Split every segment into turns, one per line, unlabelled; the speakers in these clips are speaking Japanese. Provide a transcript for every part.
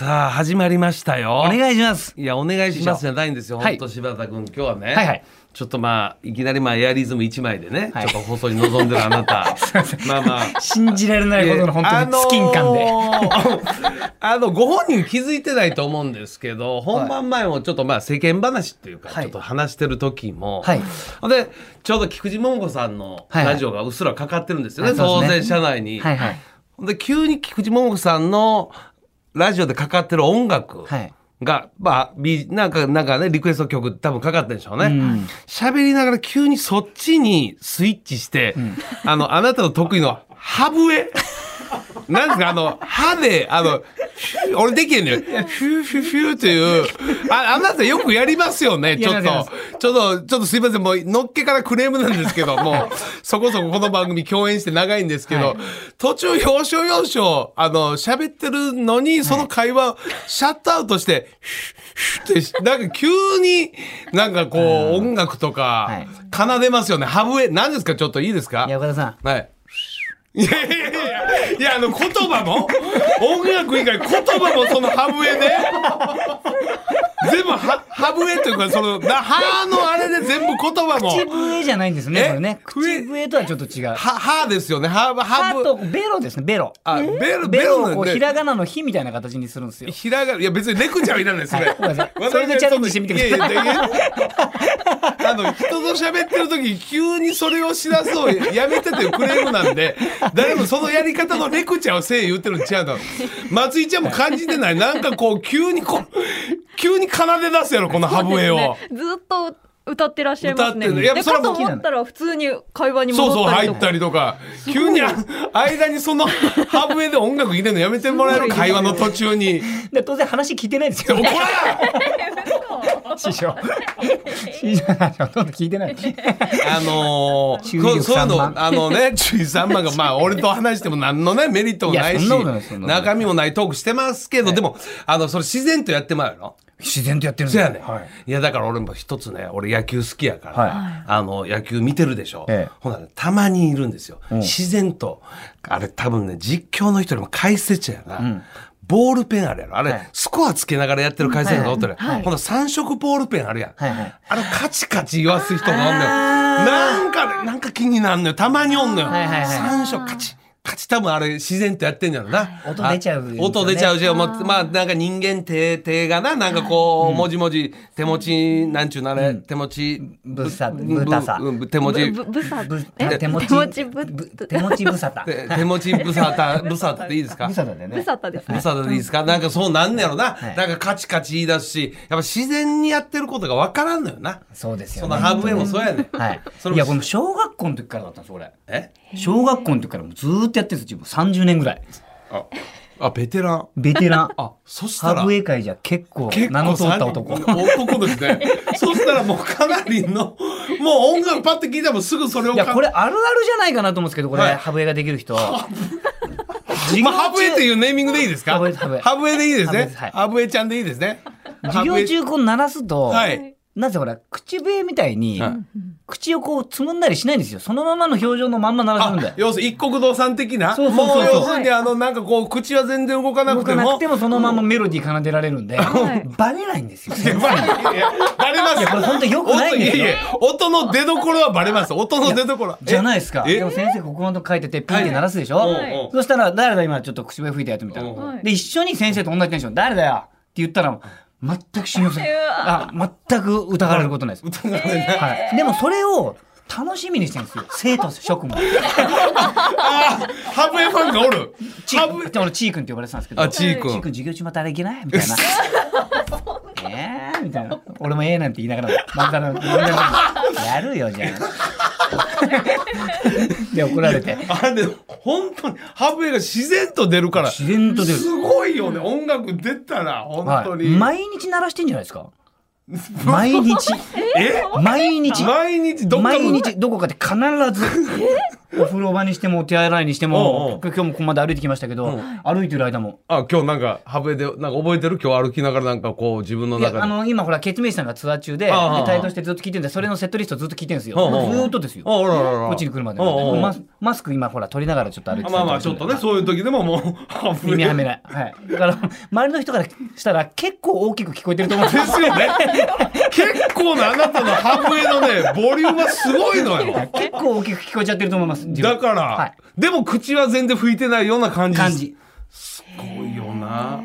さあ始まりましたよ。
お願いします。
いやお願いしますじゃないんですよ。
はい。
本当柴田君今日はね、
はいはい。
ちょっとまあいきなりまあエアリズム1枚でね、
はい。
ちょっと放送に臨んでるあなた。まあまあ。
信じられないほどの本当にスキン感で。
あのー あのご本人気づいてないと思うんですけど本番前もちょっとまあ世間話っていうか
はい。
ちょっと話してる時も、
はい。
でちょうど菊池桃子さんの
はいはい
ラジオがうっすらかかってるんですよね、
はいそうですね。
当然社内に。
はいはい。
で急に菊池桃子さんのラジオでかかってる音楽
はい。
が、まあ、ビなんか、なんかね、リクエスト曲多分かかってるんでしょうね。
うん。
喋、りながら急にそっちにスイッチして、あの、あなたの得意の歯笛 なんですか？あの、歯で、あの、俺できんのよ。フューフューフューっていう、あ、あなたよくやりますよね、ちょっと。ちょっと、ちょっとすいません、もう、のっけからクレームなんですけど、もう、そこそここの番組共演して長いんですけど、
はい
途中、要所要所、あの、喋ってるのに、その会話、シャットアウトして、ヒュッヒュッって、なんか急に、なんかこう、音楽とか
はい、
奏でますよね。歯笛、何ですか？ちょっといいですか？
いや岡田さん。
はい。いやいやいやいや、あの、言葉も、音楽以外言葉もその歯笛で、全部は、歯笛というか、その、な、歯のあれで全部言葉も、
口笛じゃないんですね。
え？
これね。
笛
口笛とはちょっと違う。
は、歯ですよね。歯、歯ブ、
歯とベロですね。ベロ。
あ、ベル、ベ
ベロをこうひらがなの火みたいな形にするんですよ。
ひらが、いや別にレクチャーはいらないです、それ。
は いごめんなさいそれでチャレンジしてみてください
いやいやいやあの、人と喋ってる時急にそれをしだすをやめてというクレームなんで、誰もそのやり方のレクチャーをせえ言ってるの違うの。松井ちゃんも感じてない。なんかこう、急にこう、急に奏で出すやろ、このハブエを。
ずっと歌ってらっしゃいますね。
歌ってるやっぱ
で
それはも
ったら普通に会話に
そうそう、
戻ったりとか。
入ったりとか。急にあ 間にそのハブエで音楽入れるのやめてもらえる？会話の途中に。
で当然話聞いてないですよ
怒。ら
師匠。師匠の話ほとんど聞いてない。
あのー、そういうの、あのね、注意3万が、まあ、俺と話しても何のね、メリットもないし、中身もないトークしてますけど、でも、あの、それ自然とやってまうよの？
自然とやってるん
そやね、
はい。
い。や、だから俺も一つね、俺野球好きやから、
はい
あの、野球見てるでしょ。
ええ
ほなね、たまにいるんですよ。自然と、あれ多分ね、実況の人よりも解説者やな。ボールペンあるやろ。あれ、
はい
スコアつけながらやってる解説者がおったら、
はい
ほんな三色ボールペンあるやん。
はいはい
あれカチカチ言わす人がおんのよ。なんかね、なんか気になんのよ。たまにおんのよ。
はいはいはい
三色カチ。カチ多分あれ自然とやってんやろな。
音出ちゃうよね
あ音出ちゃうし、もうまあなんか人間手、手がな、なんかこう、もじもじ、手持ち、なんちゅうのあれ、手持ち、
ぶさ
ぶ
ぶたさ
うん手持ち、
ぶぶさ
手持ち
手持ちぶ
ぶ手持ちぶさた。
手手持ちぶさた、ぶさたっていいですか？
ぶさたでね。
ぶさたですね。
ぶさたでいいですか？なんかそうなんねやろな。
い
なんかカチカチ言い出すし、やっぱ自然にやってることがわからんのよな。
そうですよね。
そのハーブウェイもそうやねん。
はいいや、これ小学校の時からだったんです、俺。
え？
小学校の時からもうずーっとやってるんですよ。自分30年ぐらい。
あ、あ、ベテラン。
ベテラン。
あ、そしたら。
ハーブウェイ界じゃ結構名の通った男。
男ですね。そしたらもうかなりの、もう音楽パッて聞いたらすぐそれを
いや、これあるあるじゃないかなと思うんですけど、これ、
はい
ハブウェイができる人。授
まあ、ハブエって
う。
いうネーミングでいいですか？
ハブエハブエ
ハブエでいいですね
ハブエはい。
ハブエちゃんでいいですね。
授業中こう鳴らすと、
はい。
なぜほら、口笛みたいに、
はい
口をこうつむんだりしないんですよ。そのままの表情のまんま鳴らす
あ
んで、。
要するに一国堂さん的な？
そうそうそうそう
もう要するにあの、なんかこう、口は全然動かな
動
くても。
かなくてもそのままメロディー奏でられるんで、
はい
バレないんですよ。
いやバレいやバレます
いやこれ本当良くないんですよ
音いやいや音の出所はバレます。音の出所。
じゃないですか。
え？
でも先生ここのとこ書いててピンって鳴らすでしょ、
はい
そしたら誰だ今ちょっと口笛吹いてやってみた
い
で、一緒に先生と同じテンション、誰だよ？って言ったら、全く信用せん。
う
あ、全く疑われることないです。
疑われない
はい。でもそれを楽しみにしてるんですよ。生徒職も。
あーハブエファンがおる。
チ
ハブ
ー君、俺チー君って呼ばれてたんですけど。
あ、チー
チー
君。
君授業中またあれいけない？みたいな。えー？みたいな。俺もええなんて言いながら、またの、やるよ、じゃあ。で、怒られて。
あれで本当にハブエが自然と出るから。
自然と出る。
すごいよね。音楽出たら、本当
はい、
に。
毎日鳴らしてんじゃないですか？毎日
え？
毎日
毎日ど
こかで必ず お風呂場にしても手洗いにしても今日もここまで歩いてきましたけど、
うん。
歩いてる間も。
あ今日なんかハブエでなんか覚えてる？今日歩きながらなんかこう自分の中で。
あの今ほらケツメイシさんがツアー中でで
ああ
帯同してずっと聞いてるんでそれのセットリストずっと聞いてるんですよ。ずーっとですよ。こっちに来るまでマスク今ほら取りながらちょっと歩いて
まあまあちょっとねそういう時でももうハブエ
耳はめない、はい、だから周りの人からしたら結構大きく聞こえてると思う。んで
ですすよね。結構なあなたのハブエのねボリュームはすごいのよ。
結構大きく聞こえちゃってると思います自分
だから、
はい。
でも口は全然拭いてないような感じ
感じ。
すごいよな。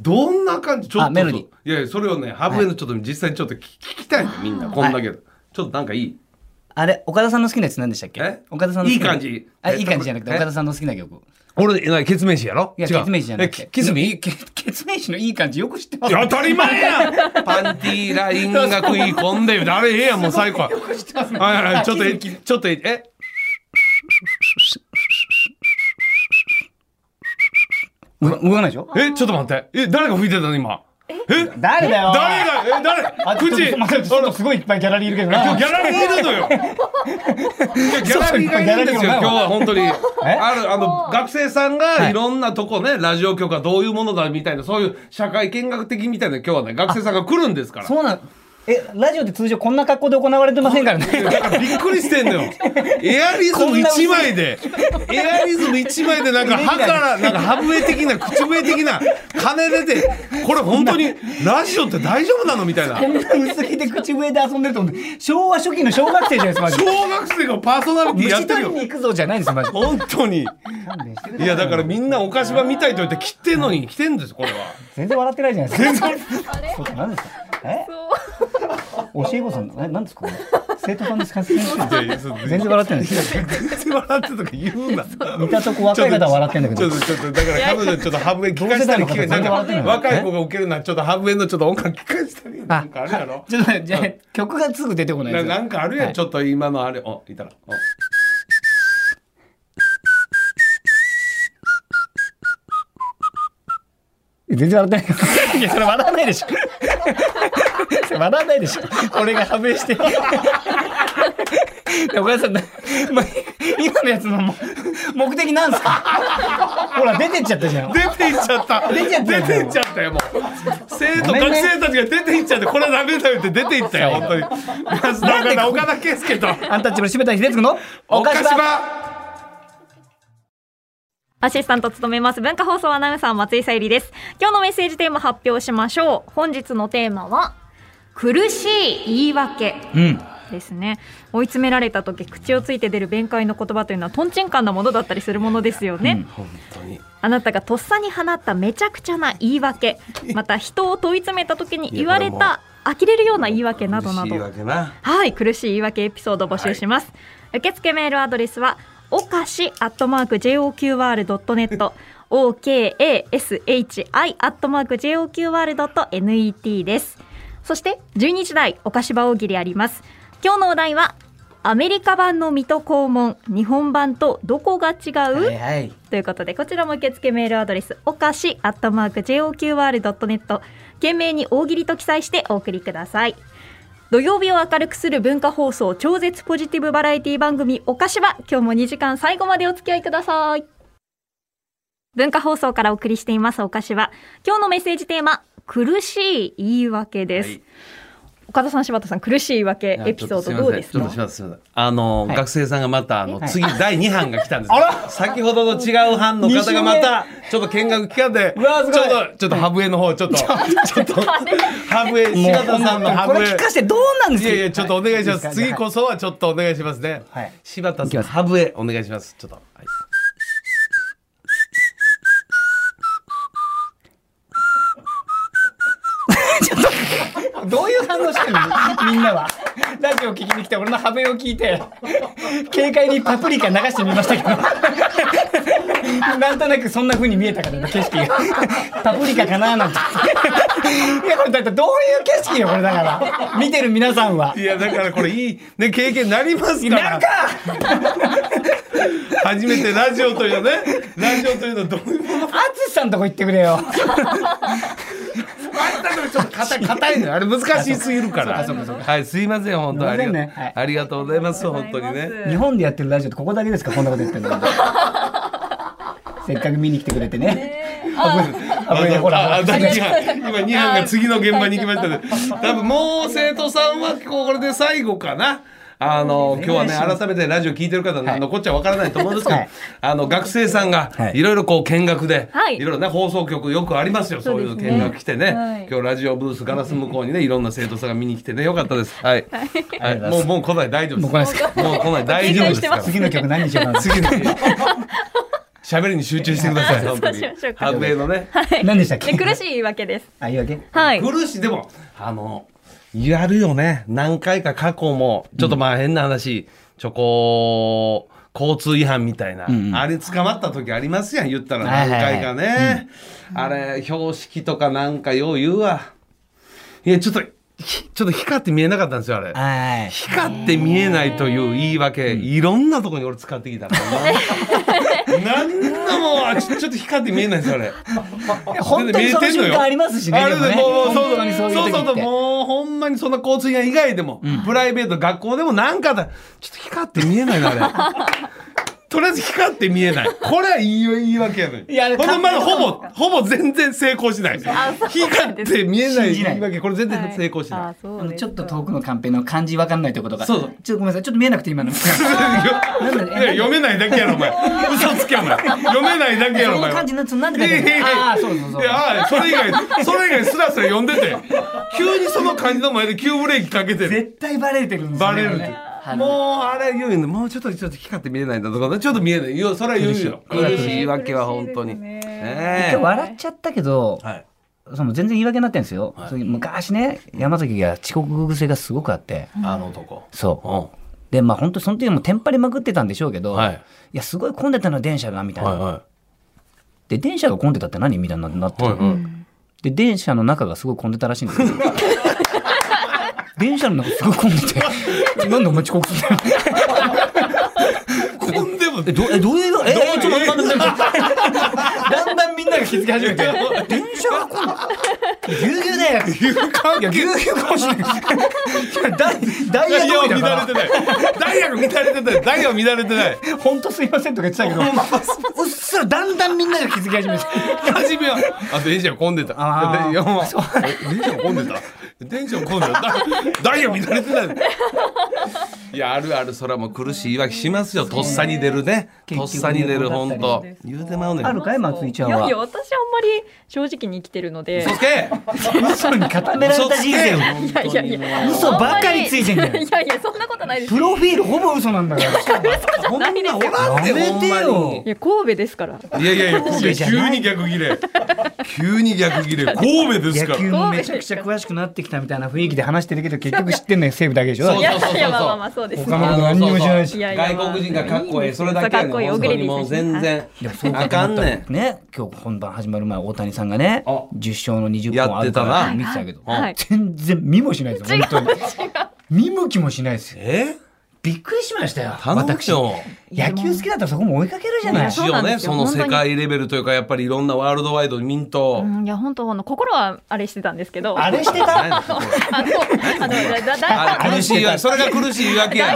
どんな感じ？ちょっと
あメロディー。
いやいやそれをねハブエのちょっと実際にちょっと聞聞きたいのみんな。こんだけ、ちょっとなんかいい？
あれ岡田さんの好きなやつ何でしたっけ？
え？
岡田さんのい
い感じ。
あいい感じじゃなくて
え？
岡田さんの好きな曲。
俺なケツメイシやろ？
いやケツメイシじゃなくて。
えキスミ？
ケケツメイシのいい感じよく知ってます。
当たり前やん！パンティーラインが食い込んであれええやんもう最高。はいはいはいちょっとえちょっとええ
う動かないでしょ？
えちょっと待って。え誰が吹いてたの今？え？
誰だよ。
誰が？え誰？
あちょっと
口
待ってちょっとすごいいっぱいギャラリーいるけどな。
今日ギャラリーいるのよ。いやギャラリーがいるんですよ。今日は本当に。あるあの学生さんがいろんなとこね、ラジオ局はどういうものだみたいなそういう社会見学的みたいな今日はね学生さんが来るんですから。
そうなんえラジオって通常こんな格好で行われてませんからね。
びっくりしてんのよ。エアリズム一枚で、エアリズム一枚でなんか歯からなんか歯笛的な口笛的な金出て、これ本当にラジオって大丈夫なのみたいな。
こんな薄着で口笛で遊んでると思って。昭和初期の小学生じゃないですかマジで。
小学生がパーソナリティやってるよ。
虫取りに。行くぞじゃないんですよマジで。
本当に。いやだからみんなお菓子場見たいと言って来てんのに来てんですこれは。
全然笑ってないじゃないですか。そうか何ですか？え？教え子さんえ何 ですか？生徒さんですか？全然笑ってない
全然笑ってとか言うな。
見たとこ若い方は笑ってんだけど
ちょっとちょっとだから彼女ちょっとハブエ聞かしたり
ない
若い子が受けるのはちょっとハブエのちょっと音楽聞かしたりなんかあるやろ。
ちょっとじゃあ曲がすぐ出てこない
ななんかあるやん、
はい
ちょっと今のあれおいたら。お
全然笑ってない。いや、それ笑わないでしょ。笑わないでしょ。俺がハブして。でお母さん、ま今のやつのも目的なんすか？ほら、出てっちゃったじゃん。
出ていっちゃった。
出ちゃったよ
出ていっちゃったよもう。生徒
ね
生たちが出ていっちゃってこれダメだよって出ていったよ本当に。安田岡田岡田圭佑と
アンタッチャブル柴田秀嗣の
お菓子
場
場。
アシスタントを務めます文化放送アナウンサー松井さゆりです今日のメッセージテーマ発表しましょう本日のテーマは苦しい言い訳
うん。
ですね。追い詰められた時口をついて出る弁解の言葉というのはとんちんかんなものだったりするものですよね、
本当に。
あなたがとっさに放っためちゃくちゃな言い訳 また人を問い詰めた時に言われた呆れるような言い訳などな
嬉しい
ど。はい苦しい言い訳エピソードを募集します、受付メールアドレスはおかしアットマーク JOQR.net OKASHI アットマーク JOQR.net ですそして12時台お菓子場大喜利あります。今日のお題はアメリカ版の水戸黄門日本版とどこが違う、
はいはい。
ということでこちらも受付メールアドレスおかしアットマーク JOQR.net 懸命に大喜利と記載してお送りください。土曜日を明るくする文化放送超絶ポジティブバラエティ番組おかしば今日も2時間最後までお付き合いください。文化放送からお送りしていますおかしば今日のメッセージテーマ苦しい言い訳です、
はい
岡田さん柴田さん苦しい言い訳エピソードどうですか？
あの、
はい
学生さんがまたあの、
はい
次第二班が来たんです。
あら
先ほどの違う班の方がまたちょっと見学期間で、ちょっとちょっとハブエの方ちょっとちょっとハブエ柴田さんのハ
こ
ブエ。
れ聞かせてどうなんですか？
いやいやちょっとお願いします。
はい
次こそはちょっとお願いしますね。
はい
柴田さんハブエお願いします。ちょっと。はい
どういう反応してるのみんなは。ラジオ聞きに来て、俺のハブエを聞いて、軽快にパプリカ流してみましたけど。なんとなくそんな風に見えたからね、景色が。パプリカかななんて。いや、これだってどういう景色よ、これだから。見てる皆さんは。
いやだからこれいいね経験になりますから。
なんか
初めてラジオというねラジオというのはどういうもの？
淳さんとこ行ってくれよ。
ちょっと硬い硬いのよ。あれ難しすぎるから。はいすいません本当あり
ねはい。
ありがとうございます本当にね。
日本でやってるラジオってここだけですかこんなこと言ってるの。せっかく見に来てくれてね。あごめんほらほら。
ああ第二班今2班が次の現場に行きましたね。多分もう生徒さんはこれで最後かなあの今日はね改めてラジオ聞いてる方
はい。
残っちゃわからないと思うんですけど、
はい
あの学生さんが
はい。
いろいろこう見学で、
はい。
いろいろね放送局よくありますよそういう見学来てね。
はい。
今日ラジオブースガラス向こうにねい。ろんな生徒さんが見に来てねよかったです。はい、はい、もうもう来ない大丈夫です。
もう来ないです
もう来ない大丈夫ですから。
次の曲何にしようかな
次の喋りに集中してください。本当に。
そうしましょうか。
白衣のね。
何でしたっけ？
で苦しいわけです。
あいいわけ。
はい。
苦しい。でもあのやるよね。何回か過去もちょっとまあ変な話、ちょこ交通違反みたいな、
んうん。
あれ捕まった時ありますやん言ったら。
はいはいはい。
何回かね、あれ標識とかなんかよう言うわ。いやちょっとひちょっと光って見えなかったんですよあれ。
はい
光って見えないという言い訳、いろんなところに俺使ってきたからな何のもあちちょっと光って見えないんですよあれ。
本当にその瞬間ありますしね
あれで
ね。
もうそう
そう
そうそうそうもうほんまにそんな交通以外でも、プライベート学校でもなんかだちょっと光って見えないなあれとりあえず光って見えない。これはいい言い訳やのに。
いや
ほんでまだほぼほぼ全然成功しない。光って見えない言い訳これ全然成功しない、
ちょっと遠くのカンペの漢字わかんないところとか
そうそう。
ちょっとごめんなさいちょっと見えなくて今の。なんだ
い。や読めないだけやろお前。嘘つけお前。読めないだけやろお前
その漢字なんつなんでああそうそうそう。
いやあそれ以外それ以外スラスラ読んでて。急にその漢字の前で急ブレーキかけて。る
絶対バレてるんですよね。
バレるもうあれ言うのもうちょっとちょっと光って見えないんだとかちょっと見えない。よそれは言うよ。苦しい言い。訳は本当にね
笑っちゃったけど
はい。
その全然言い。訳になってるんですよ、そうい。う昔ね山崎が遅刻癖がすごくあって、
あの男
そうでまあ本当その時もテンパりまくってたんでしょうけど、
はい。
い、やすごい。混んでたの電車がみたい。な、
はい。は
で電車が混んでたって何みたい。になって、
い。はい。はい。
で電車の中がすごい。混んでたらしい。んですよ電車の中すごい混んでて。なんでお前遅刻するんだよ
こんでも。
えどえどういうええちょっと待って待って待って。だんだんみんなが気づき始めて。電車が混んでぎゅうぎゅうだよ。ぎゅうぎゅうかもしれない。ダイダイヤ
ダイヤは
通りだから
乱れてない。ダイヤが乱れてない。ダイヤは乱れてない。
本当すいませんとか言ってたけど。うっすらだんだんみんなが気づき始めて。
初めはあ電車が混んでた。
あ
電車が混んでた？電車が混んでたダダイヤ乱れてない。いやあるあるそれはもう苦しい言い訳しますよ。とっさに出るね。とっさに出る本当。言うてまうねん。
あるかい松井ちゃんは。
いやいや私あんまり正直に生きてるので。
嘘つけ。
嘘に固められた人生を
いやいやいや
嘘ばっかりついてんだよ
いやいやそんなことないです
プロフィールほぼ嘘なんだから。
ほんまおらんで
やめてよ
いや神戸ですから。
にいやいやいや
神戸じゃない
急に逆ギレ。急に逆ギレ。神戸ですから。
野球もめちゃくちゃ詳しくなってきたみたいな雰囲気で話してるけど結局知ってんのよ西武だけでしょ。
そう
いやいやまあまあまあそうです
他のこと何にも知らないし
外国人がかっこいいそれだけもう。全然
いやそう
あかんねん
ね今日本番始まる前大谷さんがね
あ
10勝の20本あるから
やってたな。
見てたけど
はい
全然見もしないですよ本当に。見向きもしないですよ。
え？
びっくりしましたよ私
よ。
野球好きだったらそこも追いかけるじゃない。
やそうなん
一応ね
ですよ。
その世界レベルというかやっぱりいろんなワールドワイドミント。
うんいや本当あの心はあれしてたんですけど。
あれしてた？
あのあの
苦しい言い訳それが苦しい言い訳や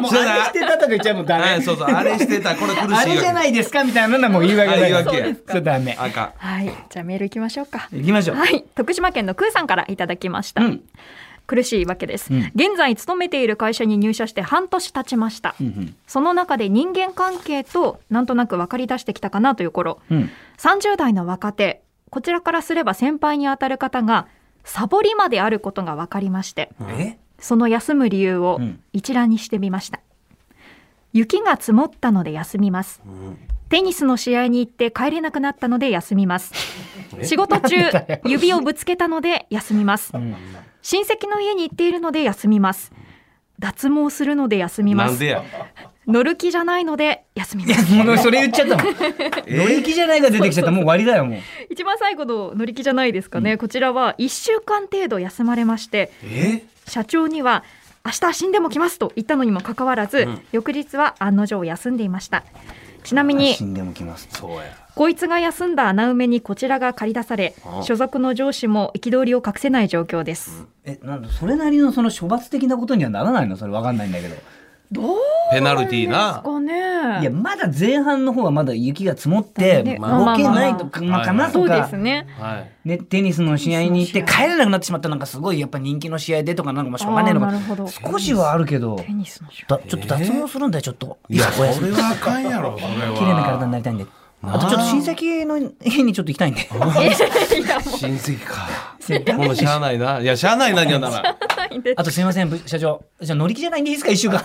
もうあれしてたとか言っちゃうもうダメ。
はいそうそうあれしてた。これ苦しい
あ
訳
れじゃないですかみたいなのはもう言い訳
言い訳。や
それダメ。
あか
はいじゃあメール行きましょうか。
行きましょう。
はい徳島県のクーさんからいただきました、
うん
苦しいわけです、
うん。
現在勤めている会社に入社して半年経ちました、
うんうん。
その中で人間関係となんとなく分かり出してきたかなという頃。
うん。
30代の若手こちらからすれば先輩にあたる方がサボりまであることが分かりまして
え？
その休む理由を
うん。
一覧にしてみました、雪が積もったので休みます。テニスの試合に行って帰れなくなったので休みます。仕事中 指をぶつけたので休みます。
ん
親戚の家に行っているので休みます。脱毛するので休みます。
なんでや？
乗る気じゃないので休みます。
もうそれ言っちゃったもん。乗り気じゃないが出てきちゃった。もう終わりだよもう。
一番最後の乗り気じゃないですかね、こちらは1週間程度休まれまして
え？
社長には明日死んでも来ますと言ったのにもかかわらず、翌日は案の定休んでいました。ちなみに
死んでも来ます。
そうや
こいつが休んだ穴埋めにこちらが借り出され
あ。
所属の上司も憤りを隠せない状況です、
えなんだそれなりのその処罰的なことにはならないの？それわかんないんだけど。
どう
ペナルティー
です
な
かね。
いやまだ前半の方はまだ雪が積もって
ね
動けないとか。
まあまあまあ
かな
そう
とか
ですね。
はい。
ね、テニスの試合に行って帰れなくなってしまったなんかすごいやっぱ人気の試合でとかなんかまあしょうがねえのか。
あーなるほど。
少しはあるけど。
テニスの試合。
だちょっと脱毛するんだよちょっと。
いやそれはあかんやろそれは。
綺麗な体になりたいんであとちょっと親戚の家にちょっと行きたいんで。
親戚か。もうしゃあないな。いやしゃあないなにはなら
あとすいませんぶ社長。じゃあ乗り気じゃないんでいいですか一週間。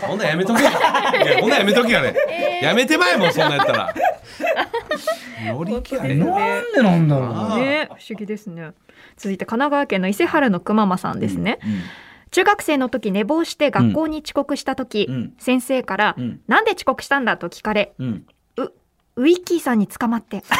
ほんならやめとけ。やいやほんならやめとけやね。やめてまえもんそんなんやったら。乗り気やね
なんでなんだろう。
あ
ね不思議ですね。続いて神奈川県の伊勢原のくままさんですね、中学生の時寝坊して学校に遅刻した時、
うん。
先生から、
うん。
なんで遅刻したんだと聞かれウィッキーさんに捕まって。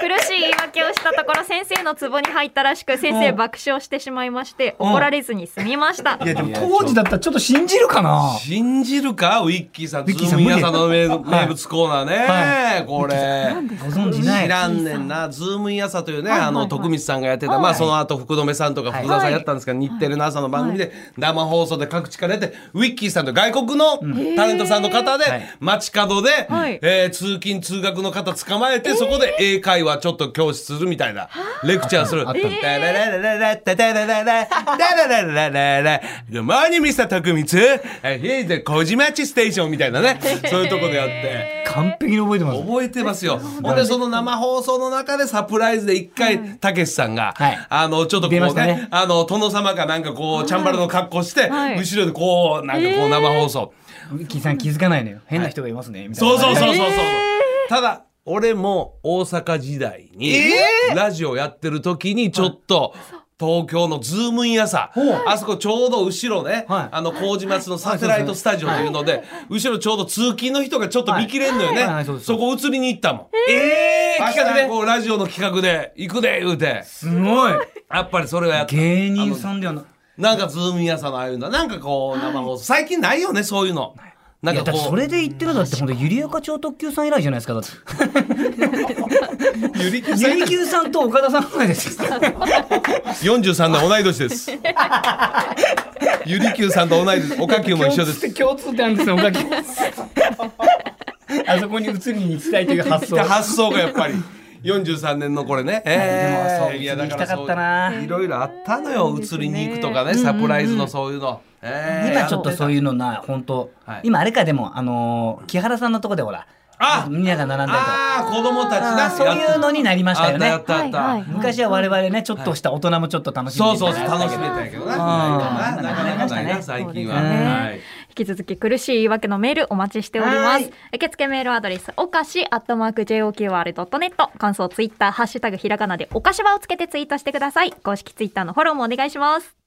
苦しい言い訳をしたところ先生のツボに入ったらしく先生
うん。
爆笑してしまいまして
うん
怒られずに済みました。
いやでも当時だったらちょっと信じるかな。
信じるか？ウィッキーさん
ウィッキーさん
ズームイン朝の名名物コーナーね、
は
これ。
ご存知ない
知らんねんな、ズームイン朝というね、
はい。はい。
あの、徳光さんがやってた、
はい。
まあ、その後、福留さんとか福田さんやったんですけど、日テレの朝の番組で、生放送で各地から出て、ウィッキーさんと外国のタレントさんの方で
はい、
街角で、
はい
えー通勤通学の方捕まえて、そこで英会話ちょっと教室するみたいな、レクチャーする。
あった
タラララララタタラララタラララララ Good morning, Mr. 徳光 Here's the 小島町ステーションみたいなね、そういうとこでやって。
完璧に覚えてます
覚えてますよ。ほんで、その生放送の中でサプライズで一回、たけしさんが、
はい
あの、ちょっとこうね
ね、
あの、殿様かなんかこう、チャンバラの格好して、
はい
後ろでこう、なんかこう生放送。
ウィッキーさん気づかないのよ。変な人がいますねみたいな。
そうそうそうそうそう。ただ、俺も大阪時代に、ラジオやってる時にちょっと、東京のズームイン朝、あそこちょうど後ろね、
はい。
あの麹町のサテライトスタジオというので、後ろちょうど通勤の人がちょっと見切れんのよね、
はい。はいそ
こ映りに行ったもん。
え
明日
企画で
こうラジオの企画で行くで言うて。
すごい。
やっぱりそれはやった。
芸人さんではな
なんかズームイン朝のああいうのなんかこう生放送。最近ないよねそういうの。ないん
や
か
そうれで言ってるのだって本当ゆりおか超特急さん以来じゃないですかだって。
ゆりき
ゆりきゅうさんと岡田さんぐらいですよ。
43年同い年です。ゆりきゅうさんと同い年。おかきゅうも一緒です。
共通点ですよおかきあそこに移りに行きたいという発想。
発想がやっぱり43年のこれね、
でもそう
いや
たか
そう
ったな。い
ろいろあったのよ移りに行くとかねサプライズのそういうの、えー。
今ちょっとそういうのない本当、
はい。
今あれかでもあのー木原さんのとこでほら
あ
みんなが並んだりと。
子供たちな。
そういうのになりましたよね。昔は我々ねちょっとした大人もちょっと楽しみ
そうそうそう楽しめたんやけどな。な
うん。
なかなかないな最近は、
ね。
はい。
引き続き苦しい言い訳のメールお待ちしております。
はい。
受付メールアドレスおかしアットマーク JOQR.net 感想ツイッターハッシュタグひらがなでおかしばをつけてツイートしてください。公式ツイッターのフォローもお願いします